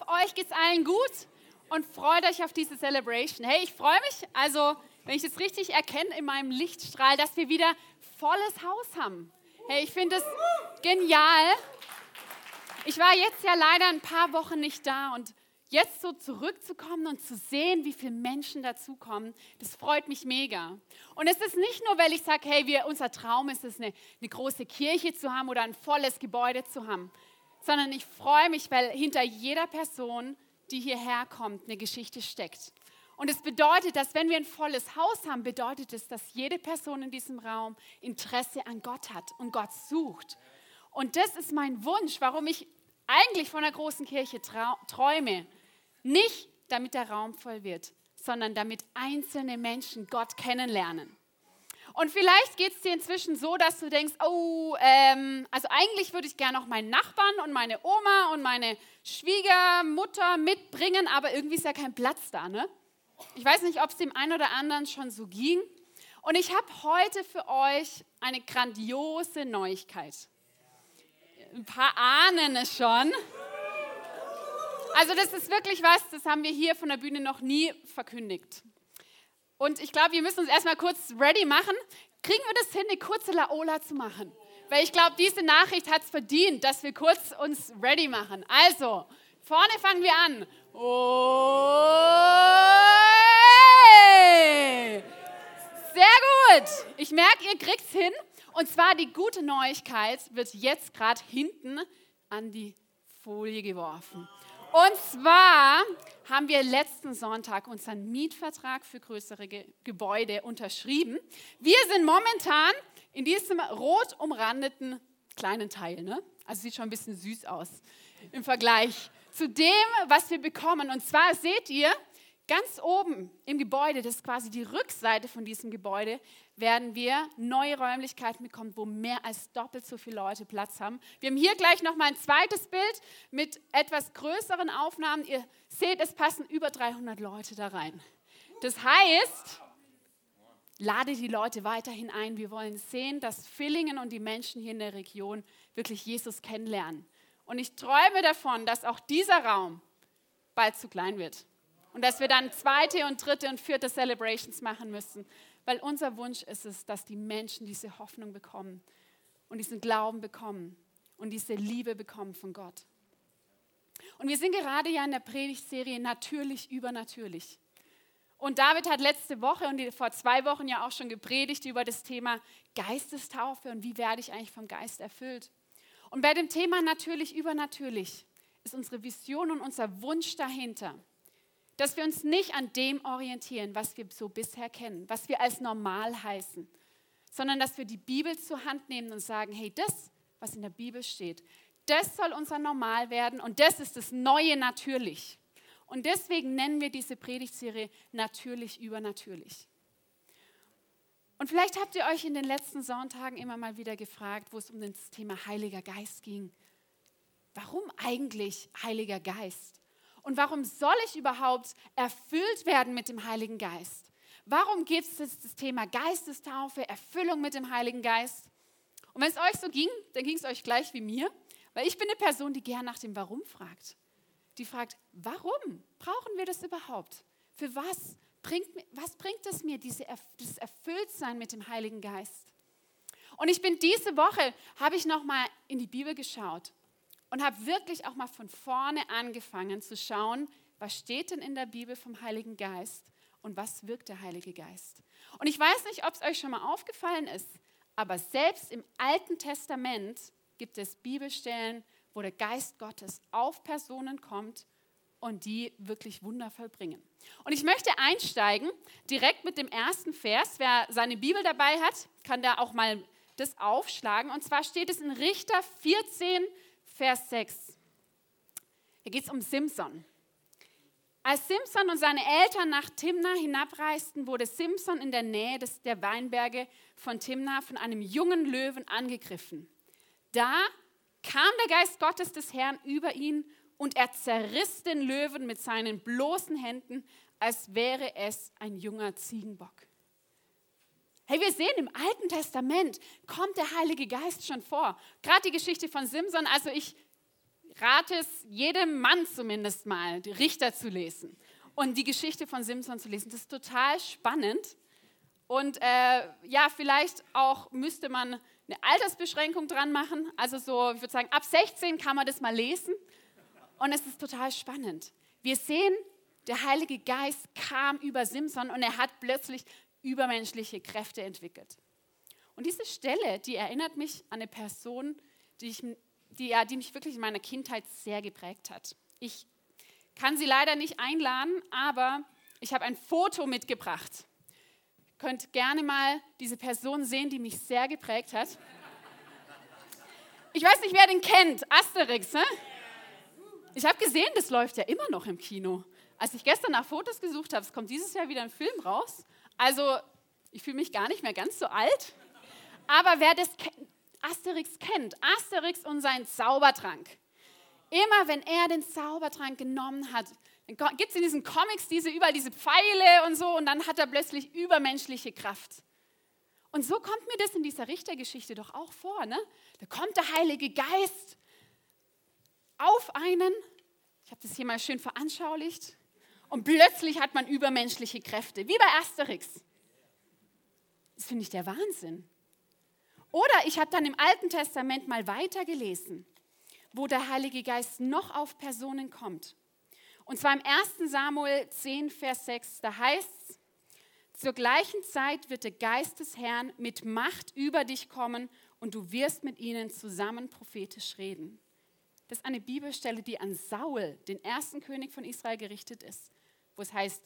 Hoffe, euch geht's allen gut und freut euch auf diese Celebration. Hey, ich freue mich, also, wenn ich es richtig erkenne in meinem Lichtstrahl, dass wir wieder volles Haus haben. Hey, ich finde es genial. Ich war jetzt ja leider ein paar Wochen nicht da und jetzt so zurückzukommen und zu sehen, wie viele Menschen dazukommen, das freut mich mega. Und es ist nicht nur, weil ich sage, hey, wir, unser Traum ist es, eine, eine große Kirche zu haben oder ein volles Gebäude zu haben, sondern ich freue mich, weil hinter jeder Person, die hierher kommt, eine Geschichte steckt. Und es bedeutet, dass wenn wir ein volles Haus haben, bedeutet es, dass jede Person in diesem Raum Interesse an Gott hat und Gott sucht. Und das ist mein Wunsch, warum ich eigentlich von einer großen Kirche träume. Nicht damit der Raum voll wird, sondern damit einzelne Menschen Gott kennenlernen. Und vielleicht geht es dir inzwischen so, dass du denkst, oh, ähm, also eigentlich würde ich gerne noch meinen Nachbarn und meine Oma und meine Schwiegermutter mitbringen, aber irgendwie ist ja kein Platz da, ne? Ich weiß nicht, ob es dem einen oder anderen schon so ging. Und ich habe heute für euch eine grandiose Neuigkeit. Ein paar ahnen es schon. Also das ist wirklich was, das haben wir hier von der Bühne noch nie verkündigt. Und ich glaube, wir müssen uns erstmal kurz ready machen. Kriegen wir das hin, eine kurze Laola zu machen? Weil ich glaube, diese Nachricht hat es verdient, dass wir kurz uns ready machen. Also, vorne fangen wir an. Oh, sehr gut. Ich merke, ihr kriegt es hin. Und zwar die gute Neuigkeit wird jetzt gerade hinten an die Folie geworfen. Und zwar haben wir letzten Sonntag unseren Mietvertrag für größere Ge Gebäude unterschrieben. Wir sind momentan in diesem rot umrandeten kleinen Teil. Ne? Also sieht schon ein bisschen süß aus im Vergleich zu dem, was wir bekommen. Und zwar seht ihr, Ganz oben im Gebäude, das ist quasi die Rückseite von diesem Gebäude, werden wir neue Räumlichkeiten bekommen, wo mehr als doppelt so viele Leute Platz haben. Wir haben hier gleich noch mal ein zweites Bild mit etwas größeren Aufnahmen. Ihr seht, es passen über 300 Leute da rein. Das heißt, lade die Leute weiterhin ein. Wir wollen sehen, dass Villingen und die Menschen hier in der Region wirklich Jesus kennenlernen. Und ich träume davon, dass auch dieser Raum bald zu klein wird. Und dass wir dann zweite und dritte und vierte Celebrations machen müssen. Weil unser Wunsch ist es, dass die Menschen diese Hoffnung bekommen und diesen Glauben bekommen und diese Liebe bekommen von Gott. Und wir sind gerade ja in der Predigtserie Natürlich übernatürlich. Und David hat letzte Woche und vor zwei Wochen ja auch schon gepredigt über das Thema Geistestaufe und wie werde ich eigentlich vom Geist erfüllt. Und bei dem Thema Natürlich übernatürlich ist unsere Vision und unser Wunsch dahinter, dass wir uns nicht an dem orientieren, was wir so bisher kennen, was wir als normal heißen, sondern dass wir die Bibel zur Hand nehmen und sagen, hey, das, was in der Bibel steht, das soll unser Normal werden und das ist das Neue natürlich. Und deswegen nennen wir diese Predigtserie natürlich übernatürlich. Und vielleicht habt ihr euch in den letzten Sonntagen immer mal wieder gefragt, wo es um das Thema Heiliger Geist ging. Warum eigentlich Heiliger Geist? Und warum soll ich überhaupt erfüllt werden mit dem Heiligen Geist? Warum gibt es das Thema Geistestaufe, Erfüllung mit dem Heiligen Geist? Und wenn es euch so ging, dann ging es euch gleich wie mir, weil ich bin eine Person, die gern nach dem Warum fragt. Die fragt, warum brauchen wir das überhaupt? Für was bringt, was bringt es mir, diese, dieses Erfülltsein mit dem Heiligen Geist? Und ich bin diese Woche, habe ich nochmal in die Bibel geschaut und habe wirklich auch mal von vorne angefangen zu schauen, was steht denn in der Bibel vom Heiligen Geist und was wirkt der Heilige Geist. Und ich weiß nicht, ob es euch schon mal aufgefallen ist, aber selbst im Alten Testament gibt es Bibelstellen, wo der Geist Gottes auf Personen kommt und die wirklich Wunder vollbringen. Und ich möchte einsteigen direkt mit dem ersten Vers. Wer seine Bibel dabei hat, kann da auch mal das aufschlagen. Und zwar steht es in Richter 14, Vers 6. Hier geht es um Simson. Als Simson und seine Eltern nach Timna hinabreisten, wurde Simson in der Nähe des, der Weinberge von Timna von einem jungen Löwen angegriffen. Da kam der Geist Gottes des Herrn über ihn und er zerriss den Löwen mit seinen bloßen Händen, als wäre es ein junger Ziegenbock. Hey, wir sehen im Alten Testament kommt der Heilige Geist schon vor. Gerade die Geschichte von Simson, also ich rate es jedem Mann zumindest mal, die Richter zu lesen und die Geschichte von Simson zu lesen. Das ist total spannend. Und äh, ja, vielleicht auch müsste man eine Altersbeschränkung dran machen. Also so, ich würde sagen, ab 16 kann man das mal lesen. Und es ist total spannend. Wir sehen, der Heilige Geist kam über Simson und er hat plötzlich übermenschliche Kräfte entwickelt. Und diese Stelle, die erinnert mich an eine Person, die, ich, die, ja, die mich wirklich in meiner Kindheit sehr geprägt hat. Ich kann sie leider nicht einladen, aber ich habe ein Foto mitgebracht. Ihr könnt gerne mal diese Person sehen, die mich sehr geprägt hat. Ich weiß nicht, wer den kennt. Asterix, ne? Ich habe gesehen, das läuft ja immer noch im Kino. Als ich gestern nach Fotos gesucht habe, es kommt dieses Jahr wieder ein Film raus. Also, ich fühle mich gar nicht mehr ganz so alt. Aber wer das Asterix kennt, Asterix und sein Zaubertrank. Immer wenn er den Zaubertrank genommen hat, gibt es in diesen Comics diese überall diese Pfeile und so und dann hat er plötzlich übermenschliche Kraft. Und so kommt mir das in dieser Richtergeschichte doch auch vor. Ne? Da kommt der Heilige Geist auf einen, ich habe das hier mal schön veranschaulicht, und plötzlich hat man übermenschliche Kräfte, wie bei Asterix. Das finde ich der Wahnsinn. Oder ich habe dann im Alten Testament mal weitergelesen, wo der Heilige Geist noch auf Personen kommt. Und zwar im 1. Samuel 10, Vers 6, da heißt es, zur gleichen Zeit wird der Geist des Herrn mit Macht über dich kommen und du wirst mit ihnen zusammen prophetisch reden. Das ist eine Bibelstelle, die an Saul, den ersten König von Israel, gerichtet ist, wo es heißt,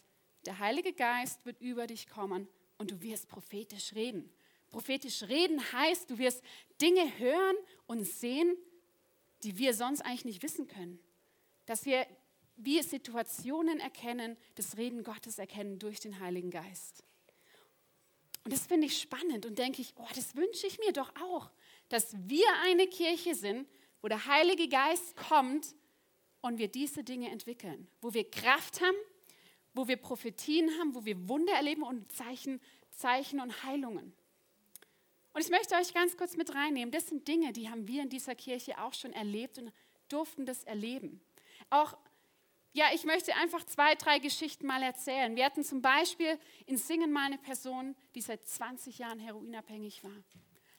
der Heilige Geist wird über dich kommen und du wirst prophetisch reden. Prophetisch reden heißt, du wirst Dinge hören und sehen, die wir sonst eigentlich nicht wissen können. Dass wir wie Situationen erkennen, das Reden Gottes erkennen durch den Heiligen Geist. Und das finde ich spannend und denke ich, oh, das wünsche ich mir doch auch, dass wir eine Kirche sind, wo der Heilige Geist kommt und wir diese Dinge entwickeln, wo wir Kraft haben, wo wir Prophetien haben, wo wir Wunder erleben und Zeichen, Zeichen und Heilungen. Und ich möchte euch ganz kurz mit reinnehmen. Das sind Dinge, die haben wir in dieser Kirche auch schon erlebt und durften das erleben. Auch, ja, ich möchte einfach zwei, drei Geschichten mal erzählen. Wir hatten zum Beispiel in Singen mal eine Person, die seit 20 Jahren heroinabhängig war.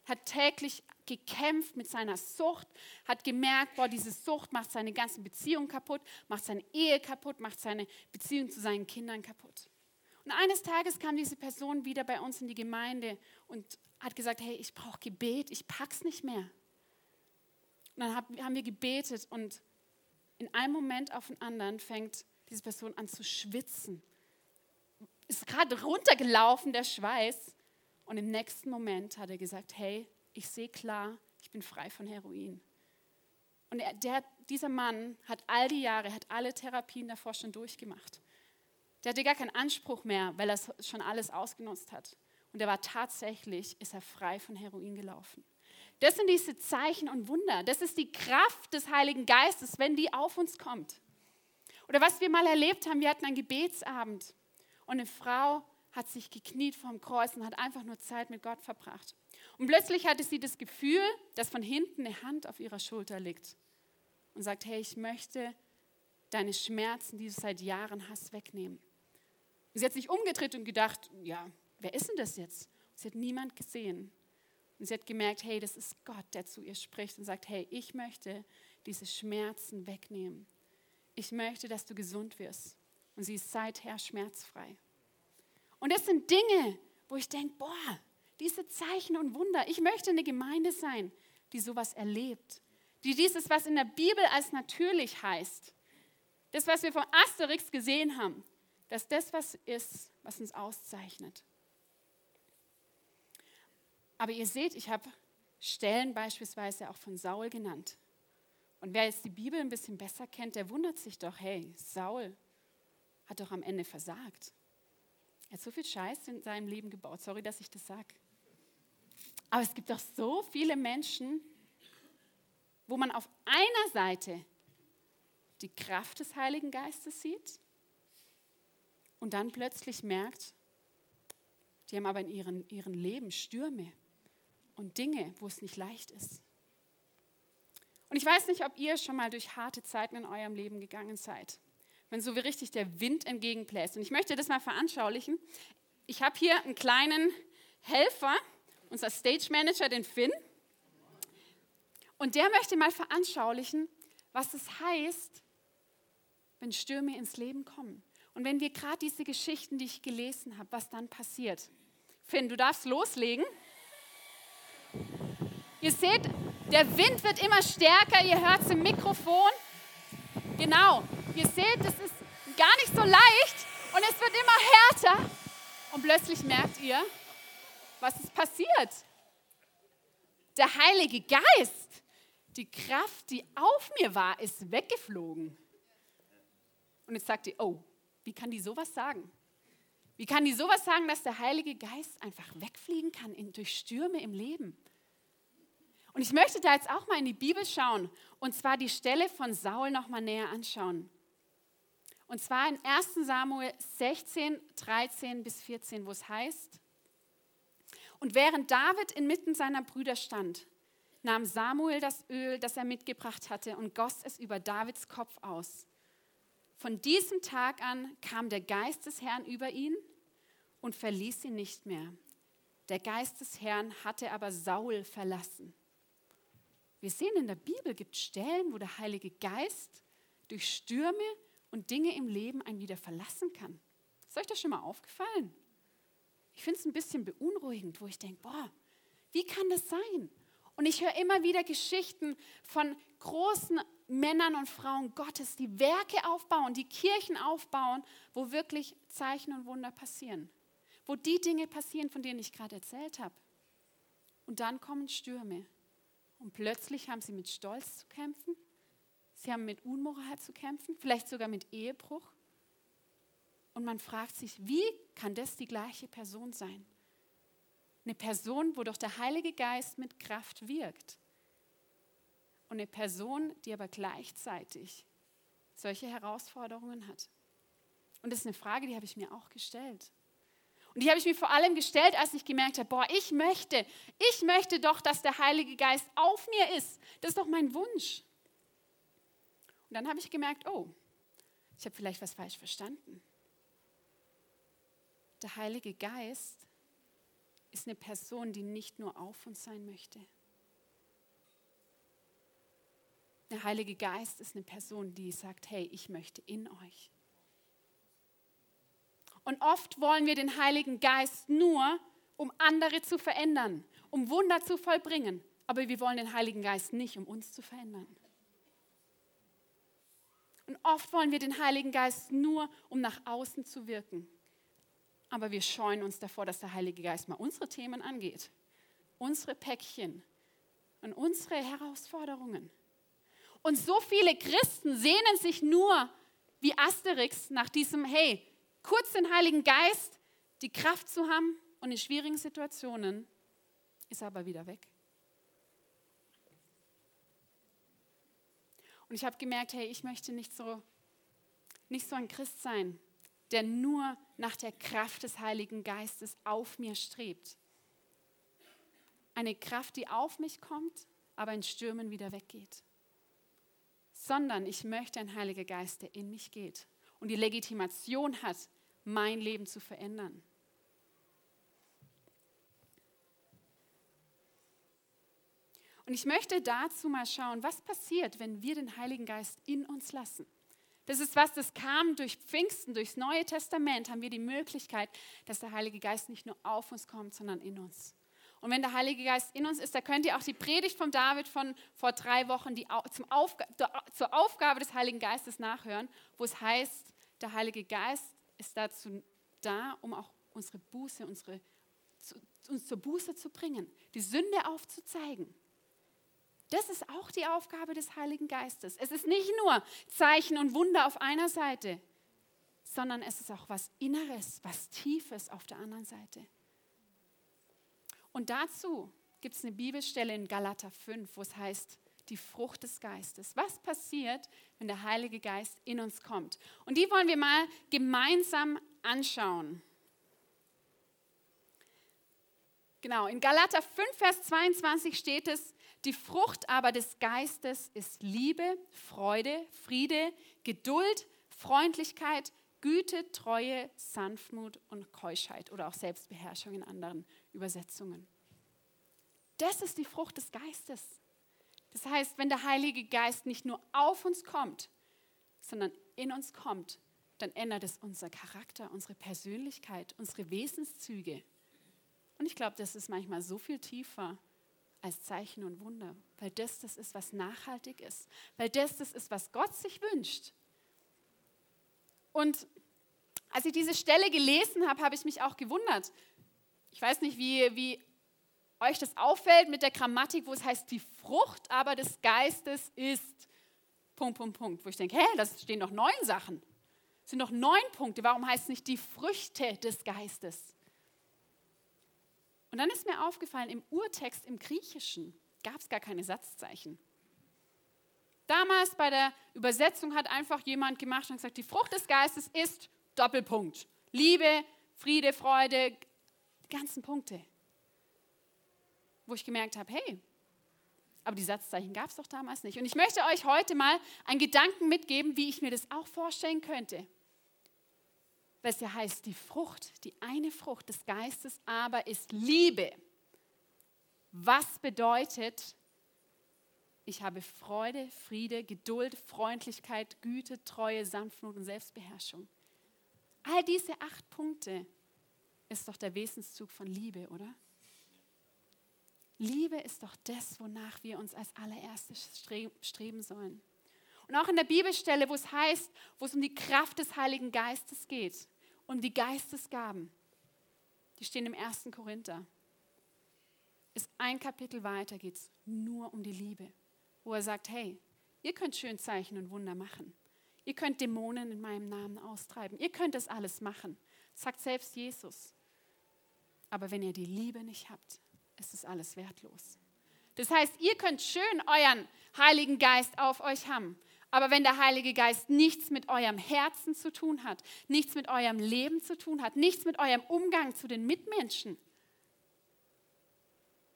Hat täglich gekämpft mit seiner Sucht, hat gemerkt, boah, diese Sucht macht seine ganzen Beziehungen kaputt, macht seine Ehe kaputt, macht seine Beziehung zu seinen Kindern kaputt. Und eines Tages kam diese Person wieder bei uns in die Gemeinde und hat gesagt, hey, ich brauche Gebet, ich pack's nicht mehr. Und dann haben wir gebetet und in einem Moment auf den anderen fängt diese Person an zu schwitzen. Ist gerade runtergelaufen, der Schweiß. Und im nächsten Moment hat er gesagt, hey, ich sehe klar, ich bin frei von Heroin. Und er, der, dieser Mann hat all die Jahre, hat alle Therapien davor schon durchgemacht. Der hatte gar keinen Anspruch mehr, weil er schon alles ausgenutzt hat. Und er war tatsächlich, ist er frei von Heroin gelaufen. Das sind diese Zeichen und Wunder. Das ist die Kraft des Heiligen Geistes, wenn die auf uns kommt. Oder was wir mal erlebt haben, wir hatten einen Gebetsabend und eine Frau hat sich gekniet vorm Kreuz und hat einfach nur Zeit mit Gott verbracht. Und plötzlich hatte sie das Gefühl, dass von hinten eine Hand auf ihrer Schulter liegt und sagt, hey, ich möchte deine Schmerzen, die du seit Jahren hast, wegnehmen. Und sie hat sich umgedreht und gedacht, ja, wer ist denn das jetzt? Und sie hat niemand gesehen. Und sie hat gemerkt, hey, das ist Gott, der zu ihr spricht und sagt, hey, ich möchte diese Schmerzen wegnehmen. Ich möchte, dass du gesund wirst. Und sie ist seither schmerzfrei. Und das sind Dinge, wo ich denke, boah, diese Zeichen und Wunder, ich möchte eine Gemeinde sein, die sowas erlebt. Die dieses, was in der Bibel als natürlich heißt, das, was wir von Asterix gesehen haben, dass das was ist, was uns auszeichnet. Aber ihr seht, ich habe Stellen beispielsweise auch von Saul genannt. Und wer jetzt die Bibel ein bisschen besser kennt, der wundert sich doch, hey, Saul hat doch am Ende versagt. Er hat so viel Scheiß in seinem Leben gebaut. Sorry, dass ich das sage. Aber es gibt doch so viele Menschen, wo man auf einer Seite die Kraft des Heiligen Geistes sieht und dann plötzlich merkt, die haben aber in ihrem ihren Leben Stürme und Dinge, wo es nicht leicht ist. Und ich weiß nicht, ob ihr schon mal durch harte Zeiten in eurem Leben gegangen seid, wenn so wie richtig der Wind entgegenbläst. Und ich möchte das mal veranschaulichen. Ich habe hier einen kleinen Helfer, unser Stage Manager, den Finn. Und der möchte mal veranschaulichen, was es heißt, wenn Stürme ins Leben kommen. Und wenn wir gerade diese Geschichten, die ich gelesen habe, was dann passiert. Finn, du darfst loslegen. Ihr seht, der Wind wird immer stärker, ihr hört es im Mikrofon. Genau, ihr seht, es ist gar nicht so leicht und es wird immer härter. Und plötzlich merkt ihr, was ist passiert. Der Heilige Geist, die Kraft, die auf mir war, ist weggeflogen. Und jetzt sagt ihr, oh, wie kann die sowas sagen? Wie kann die sowas sagen, dass der Heilige Geist einfach wegfliegen kann in, durch Stürme im Leben? Und ich möchte da jetzt auch mal in die Bibel schauen und zwar die Stelle von Saul noch mal näher anschauen. Und zwar in 1 Samuel 16, 13 bis 14, wo es heißt, und während David inmitten seiner Brüder stand, nahm Samuel das Öl, das er mitgebracht hatte, und goss es über Davids Kopf aus. Von diesem Tag an kam der Geist des Herrn über ihn und verließ ihn nicht mehr. Der Geist des Herrn hatte aber Saul verlassen. Wir sehen in der Bibel gibt Stellen, wo der Heilige Geist durch Stürme und Dinge im Leben einen wieder verlassen kann. Ist euch das schon mal aufgefallen? Ich finde es ein bisschen beunruhigend, wo ich denke, boah, wie kann das sein? Und ich höre immer wieder Geschichten von großen Männern und Frauen Gottes, die Werke aufbauen, die Kirchen aufbauen, wo wirklich Zeichen und Wunder passieren. Wo die Dinge passieren, von denen ich gerade erzählt habe. Und dann kommen Stürme. Und plötzlich haben sie mit Stolz zu kämpfen. Sie haben mit Unmoral zu kämpfen, vielleicht sogar mit Ehebruch. Und man fragt sich, wie kann das die gleiche Person sein? Eine Person, wo doch der Heilige Geist mit Kraft wirkt. Und eine Person, die aber gleichzeitig solche Herausforderungen hat. Und das ist eine Frage, die habe ich mir auch gestellt. Und die habe ich mir vor allem gestellt, als ich gemerkt habe, boah, ich möchte, ich möchte doch, dass der Heilige Geist auf mir ist. Das ist doch mein Wunsch. Und dann habe ich gemerkt, oh, ich habe vielleicht was falsch verstanden. Der Heilige Geist ist eine Person, die nicht nur auf uns sein möchte. Der Heilige Geist ist eine Person, die sagt, hey, ich möchte in euch. Und oft wollen wir den Heiligen Geist nur, um andere zu verändern, um Wunder zu vollbringen. Aber wir wollen den Heiligen Geist nicht, um uns zu verändern. Und oft wollen wir den Heiligen Geist nur, um nach außen zu wirken. Aber wir scheuen uns davor, dass der Heilige Geist mal unsere Themen angeht, unsere Päckchen und unsere Herausforderungen. Und so viele Christen sehnen sich nur wie Asterix nach diesem, hey, kurz den Heiligen Geist, die Kraft zu haben und in schwierigen Situationen ist er aber wieder weg. Und ich habe gemerkt, hey, ich möchte nicht so, nicht so ein Christ sein, der nur nach der Kraft des Heiligen Geistes auf mir strebt. Eine Kraft, die auf mich kommt, aber in Stürmen wieder weggeht. Sondern ich möchte einen Heiligen Geist, der in mich geht und die Legitimation hat, mein Leben zu verändern. Und ich möchte dazu mal schauen, was passiert, wenn wir den Heiligen Geist in uns lassen. Das ist was, das kam durch Pfingsten, durchs Neue Testament, haben wir die Möglichkeit, dass der Heilige Geist nicht nur auf uns kommt, sondern in uns. Und wenn der Heilige Geist in uns ist, da könnt ihr auch die Predigt von David von vor drei Wochen die, zum Aufga zur Aufgabe des Heiligen Geistes nachhören, wo es heißt, der Heilige Geist ist dazu da, um auch unsere Buße, unsere, uns zur Buße zu bringen, die Sünde aufzuzeigen. Das ist auch die Aufgabe des Heiligen Geistes. Es ist nicht nur Zeichen und Wunder auf einer Seite, sondern es ist auch was Inneres, was Tiefes auf der anderen Seite. Und dazu gibt es eine Bibelstelle in Galater 5, wo es heißt, die Frucht des Geistes. Was passiert, wenn der Heilige Geist in uns kommt? Und die wollen wir mal gemeinsam anschauen. Genau, in Galater 5, Vers 22 steht es, Die Frucht aber des Geistes ist Liebe, Freude, Friede, Geduld, Freundlichkeit, Güte, Treue, Sanftmut und Keuschheit oder auch Selbstbeherrschung in anderen Übersetzungen. Das ist die Frucht des Geistes. Das heißt, wenn der Heilige Geist nicht nur auf uns kommt, sondern in uns kommt, dann ändert es unser Charakter, unsere Persönlichkeit, unsere Wesenszüge. Und ich glaube, das ist manchmal so viel tiefer als Zeichen und Wunder, weil das das ist, was nachhaltig ist, weil das das ist, was Gott sich wünscht. Und als ich diese Stelle gelesen habe, habe ich mich auch gewundert. Ich weiß nicht, wie, wie euch das auffällt mit der Grammatik, wo es heißt, die Frucht aber des Geistes ist Punkt, Punkt, Punkt. Wo ich denke, hä, das stehen doch neun Sachen. Das sind doch neun Punkte. Warum heißt es nicht die Früchte des Geistes? Und dann ist mir aufgefallen, im Urtext im Griechischen gab es gar keine Satzzeichen. Damals bei der Übersetzung hat einfach jemand gemacht und gesagt, die Frucht des Geistes ist Doppelpunkt. Liebe, Friede, Freude, die ganzen Punkte. Wo ich gemerkt habe, hey, aber die Satzzeichen gab es doch damals nicht. Und ich möchte euch heute mal einen Gedanken mitgeben, wie ich mir das auch vorstellen könnte. Es ja heißt, die Frucht, die eine Frucht des Geistes aber ist Liebe. Was bedeutet, ich habe Freude, Friede, Geduld, Freundlichkeit, Güte, Treue, Sanftmut und Selbstbeherrschung. All diese acht Punkte ist doch der Wesenszug von Liebe, oder? Liebe ist doch das, wonach wir uns als allererstes streben sollen. Und auch in der Bibelstelle, wo es heißt, wo es um die Kraft des Heiligen Geistes geht, um die Geistesgaben, die stehen im 1. Korinther. Ist ein Kapitel weiter geht es nur um die Liebe, wo er sagt, hey, ihr könnt schön Zeichen und Wunder machen. Ihr könnt Dämonen in meinem Namen austreiben. Ihr könnt das alles machen, sagt selbst Jesus. Aber wenn ihr die Liebe nicht habt, ist es alles wertlos. Das heißt, ihr könnt schön euren Heiligen Geist auf euch haben. Aber wenn der Heilige Geist nichts mit eurem Herzen zu tun hat, nichts mit eurem Leben zu tun hat, nichts mit eurem Umgang zu den Mitmenschen,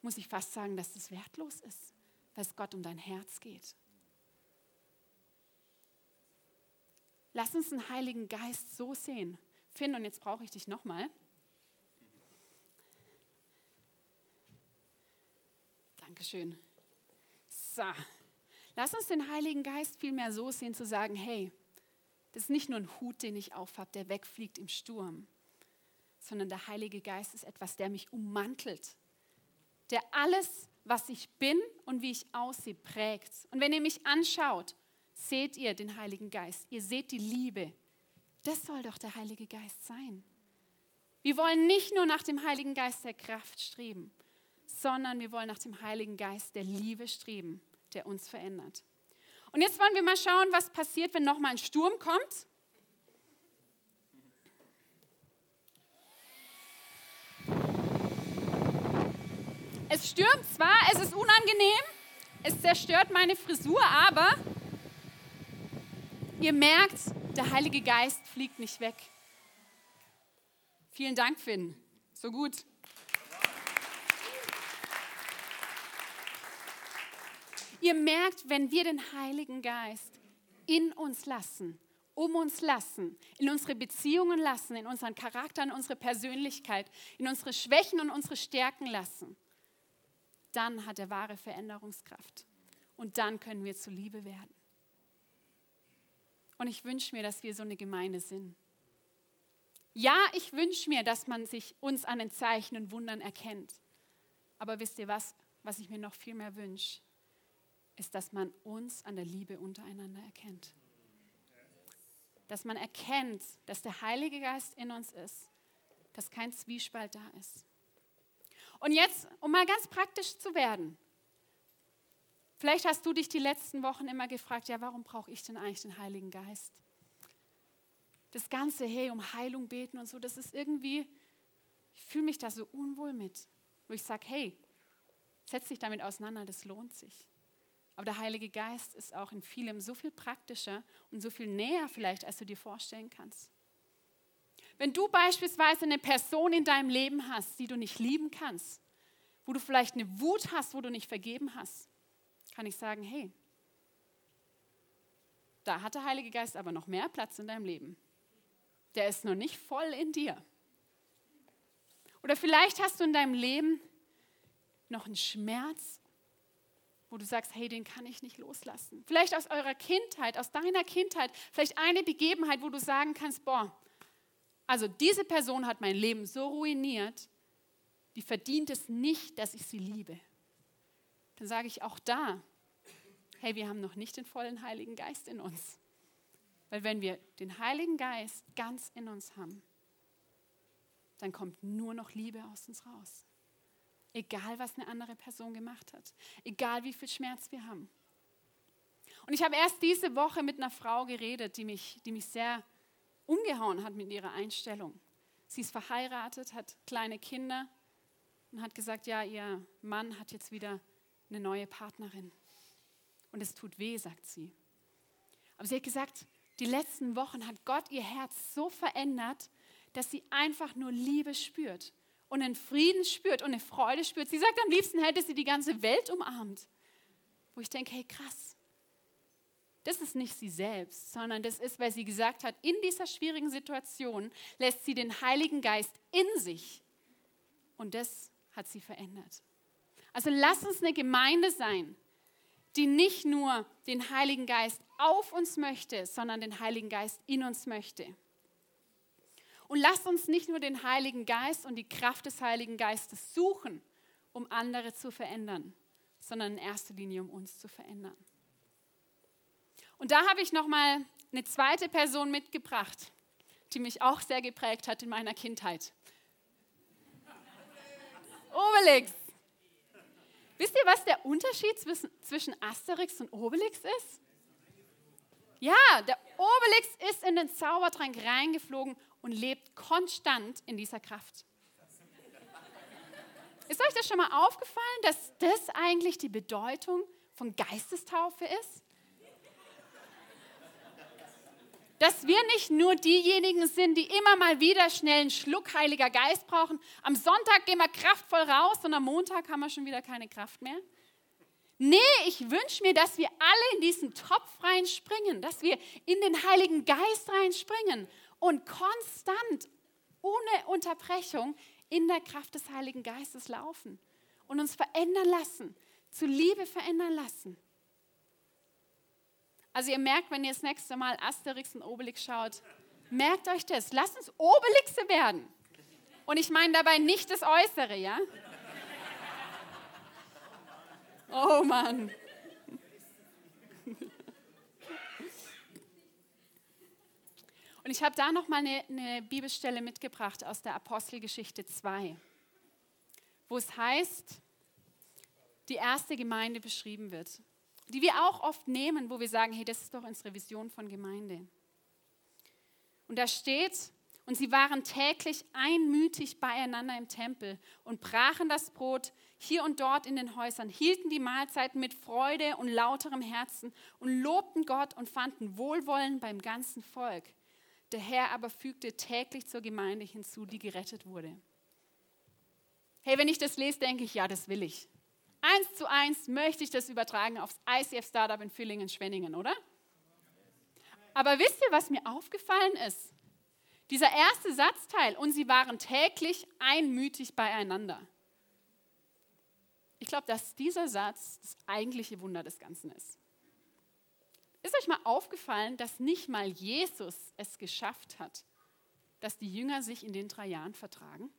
muss ich fast sagen, dass das wertlos ist, weil es Gott um dein Herz geht. Lass uns den Heiligen Geist so sehen. Finn, und jetzt brauche ich dich nochmal. Dankeschön. So, lass uns den Heiligen Geist vielmehr so sehen, zu sagen, hey, das ist nicht nur ein Hut, den ich aufhab, der wegfliegt im Sturm, sondern der Heilige Geist ist etwas, der mich ummantelt, der alles, was ich bin und wie ich aussehe, prägt. Und wenn ihr mich anschaut, seht ihr den Heiligen Geist, ihr seht die Liebe. Das soll doch der Heilige Geist sein. Wir wollen nicht nur nach dem Heiligen Geist der Kraft streben, sondern wir wollen nach dem Heiligen Geist der Liebe streben, der uns verändert. Und jetzt wollen wir mal schauen, was passiert, wenn nochmal ein Sturm kommt. Es stürmt zwar, es ist unangenehm, es zerstört meine Frisur, aber ihr merkt, der Heilige Geist fliegt nicht weg. Vielen Dank, Finn. So gut. Ihr merkt, wenn wir den Heiligen Geist in uns lassen, um uns lassen, in unsere Beziehungen lassen, in unseren Charakter, in unsere Persönlichkeit, in unsere Schwächen und unsere Stärken lassen, dann hat er wahre Veränderungskraft. Und dann können wir zu Liebe werden. Und ich wünsche mir, dass wir so eine Gemeinde sind. Ja, ich wünsche mir, dass man sich uns an den Zeichen und Wundern erkennt. Aber wisst ihr was, was ich mir noch viel mehr wünsche? Ist, dass man uns an der Liebe untereinander erkennt. Dass man erkennt, dass der Heilige Geist in uns ist, dass kein Zwiespalt da ist. Und jetzt, um mal ganz praktisch zu werden, vielleicht hast du dich die letzten Wochen immer gefragt, ja, warum brauche ich denn eigentlich den Heiligen Geist? Das Ganze, hey, um Heilung beten und so, das ist irgendwie, ich fühle mich da so unwohl mit, wo ich sage, hey, setz dich damit auseinander, das lohnt sich. Aber der Heilige Geist ist auch in vielem so viel praktischer und so viel näher vielleicht, als du dir vorstellen kannst. Wenn du beispielsweise eine Person in deinem Leben hast, die du nicht lieben kannst, wo du vielleicht eine Wut hast, wo du nicht vergeben hast, kann ich sagen, hey, da hat der Heilige Geist aber noch mehr Platz in deinem Leben. Der ist noch nicht voll in dir. Oder vielleicht hast du in deinem Leben noch einen Schmerz, wo du sagst, hey, den kann ich nicht loslassen. Vielleicht aus eurer Kindheit, aus deiner Kindheit, vielleicht eine Begebenheit, wo du sagen kannst, boah, also diese Person hat mein Leben so ruiniert, die verdient es nicht, dass ich sie liebe. Dann sage ich auch da, hey, wir haben noch nicht den vollen Heiligen Geist in uns. Weil wenn wir den Heiligen Geist ganz in uns haben, dann kommt nur noch Liebe aus uns raus. Egal, was eine andere Person gemacht hat. Egal, wie viel Schmerz wir haben. Und ich habe erst diese Woche mit einer Frau geredet, die mich, die mich sehr umgehauen hat mit ihrer Einstellung. Sie ist verheiratet, hat kleine Kinder und hat gesagt, ja, ihr Mann hat jetzt wieder eine neue Partnerin. Und es tut weh, sagt sie. Aber sie hat gesagt, die letzten Wochen hat Gott ihr Herz so verändert, dass sie einfach nur Liebe spürt und einen Frieden spürt und eine Freude spürt. Sie sagt, am liebsten hätte sie die ganze Welt umarmt. Wo ich denke, hey krass, das ist nicht sie selbst, sondern das ist, weil sie gesagt hat, in dieser schwierigen Situation lässt sie den Heiligen Geist in sich. Und das hat sie verändert. Also lass uns eine Gemeinde sein, die nicht nur den Heiligen Geist auf uns möchte, sondern den Heiligen Geist in uns möchte. Und lasst uns nicht nur den Heiligen Geist und die Kraft des Heiligen Geistes suchen, um andere zu verändern, sondern in erster Linie, um uns zu verändern. Und da habe ich noch mal eine zweite Person mitgebracht, die mich auch sehr geprägt hat in meiner Kindheit. Obelix. Wisst ihr, was der Unterschied zwischen Asterix und Obelix ist? Ja, der Obelix ist in den Zaubertrank reingeflogen und lebt konstant in dieser Kraft. Ist euch das schon mal aufgefallen, dass das eigentlich die Bedeutung von Geistestaufe ist? Dass wir nicht nur diejenigen sind, die immer mal wieder schnell einen Schluck Heiliger Geist brauchen. Am Sonntag gehen wir kraftvoll raus und am Montag haben wir schon wieder keine Kraft mehr. Nee, ich wünsche mir, dass wir alle in diesen Topf reinspringen, dass wir in den Heiligen Geist reinspringen und konstant, ohne Unterbrechung, in der Kraft des Heiligen Geistes laufen und uns verändern lassen, zu Liebe verändern lassen. Also ihr merkt, wenn ihr das nächste Mal Asterix und Obelix schaut, merkt euch das, lasst uns Obelixe werden. Und ich meine dabei nicht das Äußere, ja? Oh Mann. Und ich habe da noch mal eine, eine Bibelstelle mitgebracht aus der Apostelgeschichte 2, wo es heißt, die erste Gemeinde beschrieben wird, die wir auch oft nehmen, wo wir sagen, hey, das ist doch unsere Vision von Gemeinde. Und da steht, und sie waren täglich einmütig beieinander im Tempel und brachen das Brot hier und dort in den Häusern, hielten die Mahlzeiten mit Freude und lauterem Herzen und lobten Gott und fanden Wohlwollen beim ganzen Volk. Der Herr aber fügte täglich zur Gemeinde hinzu, die gerettet wurde. Hey, wenn ich das lese, denke ich, ja, das will ich. Eins zu eins möchte ich das übertragen aufs ICF Startup in Villingen-Schwenningen, oder? Aber wisst ihr, was mir aufgefallen ist? Dieser erste Satzteil, und sie waren täglich einmütig beieinander. Ich glaube, dass dieser Satz das eigentliche Wunder des Ganzen ist. Ist euch mal aufgefallen, dass nicht mal Jesus es geschafft hat, dass die Jünger sich in den drei Jahren vertragen?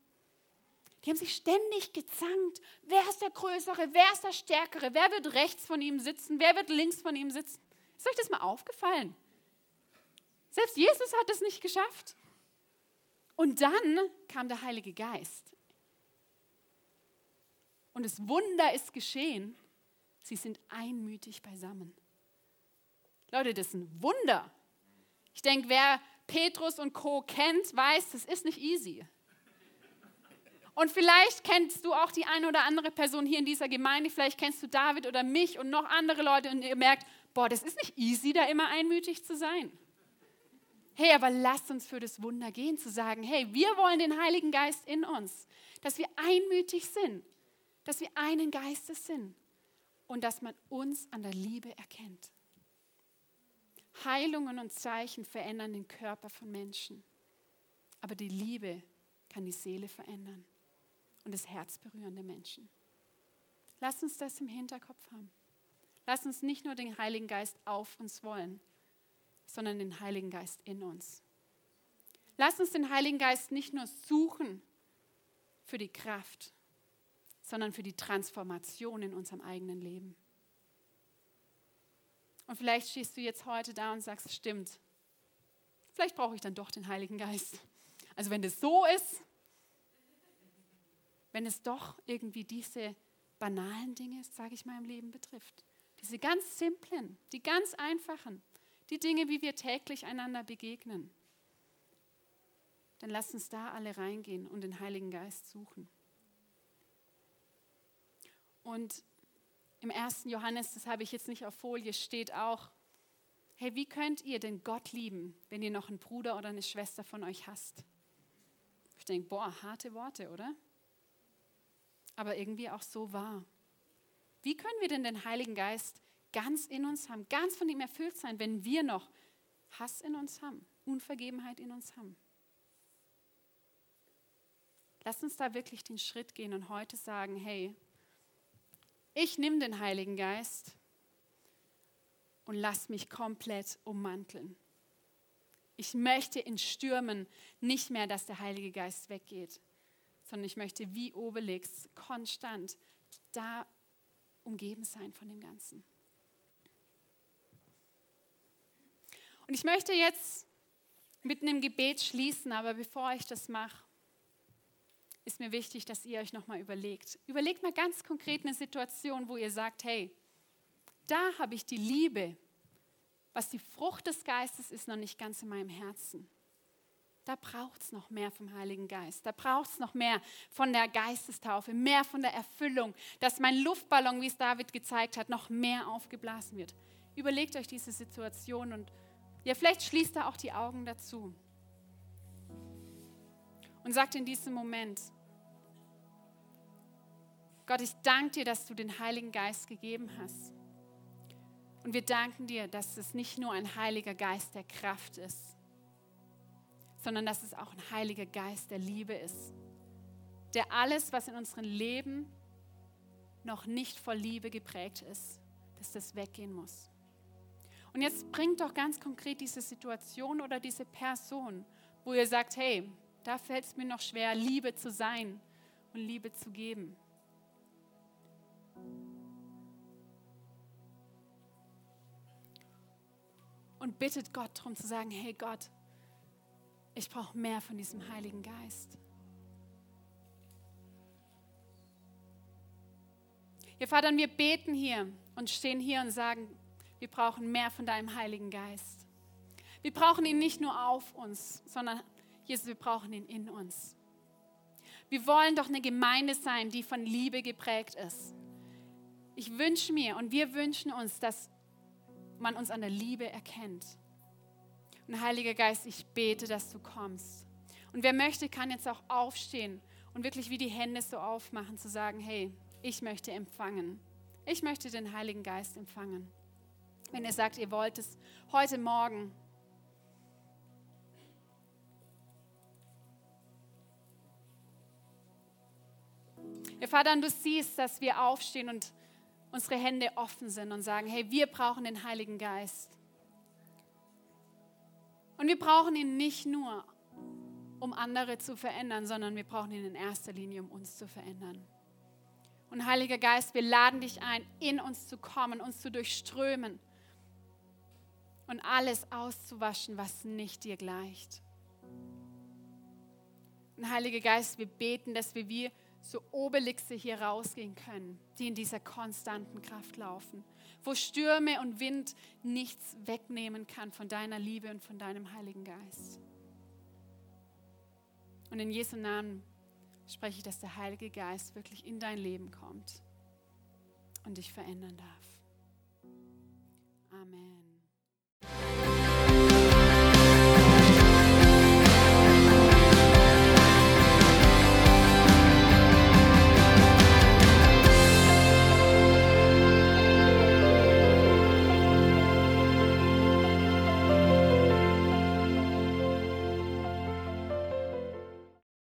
Die haben sich ständig gezankt. Wer ist der Größere? Wer ist der Stärkere? Wer wird rechts von ihm sitzen? Wer wird links von ihm sitzen? Ist euch das mal aufgefallen? Selbst Jesus hat es nicht geschafft. Und dann kam der Heilige Geist. Und das Wunder ist geschehen. Sie sind einmütig beisammen. Leute, das ist ein Wunder. Ich denke, wer Petrus und Co. kennt, weiß, das ist nicht easy. Und vielleicht kennst du auch die eine oder andere Person hier in dieser Gemeinde, vielleicht kennst du David oder mich und noch andere Leute und ihr merkt, boah, das ist nicht easy, da immer einmütig zu sein. Hey, aber lasst uns für das Wunder gehen, zu sagen, hey, wir wollen den Heiligen Geist in uns, dass wir einmütig sind, dass wir einen Geistes sind und dass man uns an der Liebe erkennt. Heilungen und Zeichen verändern den Körper von Menschen, aber die Liebe kann die Seele verändern und das Herz berühren der Menschen. Lass uns das im Hinterkopf haben. Lass uns nicht nur den Heiligen Geist auf uns wollen, sondern den Heiligen Geist in uns. Lass uns den Heiligen Geist nicht nur suchen für die Kraft, sondern für die Transformation in unserem eigenen Leben. Und vielleicht stehst du jetzt heute da und sagst, stimmt, vielleicht brauche ich dann doch den Heiligen Geist. Also wenn das so ist, wenn es doch irgendwie diese banalen Dinge, sage ich mal, im Leben betrifft. Diese ganz simplen, die ganz einfachen, die Dinge, wie wir täglich einander begegnen. Dann lass uns da alle reingehen und den Heiligen Geist suchen. Und im ersten Johannes, das habe ich jetzt nicht auf Folie, steht auch, hey, wie könnt ihr denn Gott lieben, wenn ihr noch einen Bruder oder eine Schwester von euch hasst? Ich denke, boah, harte Worte, oder? Aber irgendwie auch so wahr. Wie können wir denn den Heiligen Geist ganz in uns haben, ganz von ihm erfüllt sein, wenn wir noch Hass in uns haben, Unvergebenheit in uns haben? Lass uns da wirklich den Schritt gehen und heute sagen, hey, ich nehme den Heiligen Geist und lass mich komplett ummanteln. Ich möchte in Stürmen nicht mehr, dass der Heilige Geist weggeht, sondern ich möchte wie Obelix konstant da umgeben sein von dem Ganzen. Und ich möchte jetzt mit einem Gebet schließen, aber bevor ich das mache, ist mir wichtig, dass ihr euch nochmal überlegt. Überlegt mal ganz konkret eine Situation, wo ihr sagt, hey, da habe ich die Liebe, was die Frucht des Geistes ist, noch nicht ganz in meinem Herzen. Da braucht es noch mehr vom Heiligen Geist. Da braucht es noch mehr von der Geistestaufe, mehr von der Erfüllung, dass mein Luftballon, wie es David gezeigt hat, noch mehr aufgeblasen wird. Überlegt euch diese Situation und ja, vielleicht schließt da auch die Augen dazu und sagt in diesem Moment, Gott, ich danke dir, dass du den Heiligen Geist gegeben hast. Und wir danken dir, dass es nicht nur ein Heiliger Geist der Kraft ist, sondern dass es auch ein Heiliger Geist der Liebe ist, der alles, was in unserem Leben noch nicht voll Liebe geprägt ist, dass das weggehen muss. Und jetzt bringt doch ganz konkret diese Situation oder diese Person, wo ihr sagt, hey, da fällt es mir noch schwer, Liebe zu sein und Liebe zu geben. und bittet Gott darum zu sagen, hey Gott, ich brauche mehr von diesem Heiligen Geist. Ja, Vater, wir beten hier und stehen hier und sagen, wir brauchen mehr von deinem Heiligen Geist. Wir brauchen ihn nicht nur auf uns, sondern Jesus, wir brauchen ihn in uns. Wir wollen doch eine Gemeinde sein, die von Liebe geprägt ist. Ich wünsche mir und wir wünschen uns, dass man uns an der Liebe erkennt. Und Heiliger Geist, ich bete, dass du kommst. Und wer möchte, kann jetzt auch aufstehen und wirklich wie die Hände so aufmachen, zu sagen, hey, ich möchte empfangen. Ich möchte den Heiligen Geist empfangen. Wenn ihr sagt, ihr wollt es heute Morgen, Ja, Vater, und du siehst, dass wir aufstehen und unsere Hände offen sind und sagen, hey, wir brauchen den Heiligen Geist. Und wir brauchen ihn nicht nur, um andere zu verändern, sondern wir brauchen ihn in erster Linie, um uns zu verändern. Und Heiliger Geist, wir laden dich ein, in uns zu kommen, uns zu durchströmen und alles auszuwaschen, was nicht dir gleicht. Und Heiliger Geist, wir beten, dass wir wie so Obelixe hier rausgehen können, die in dieser konstanten Kraft laufen, wo Stürme und Wind nichts wegnehmen kann von deiner Liebe und von deinem Heiligen Geist. Und in Jesu Namen spreche ich, dass der Heilige Geist wirklich in dein Leben kommt und dich verändern darf. Amen.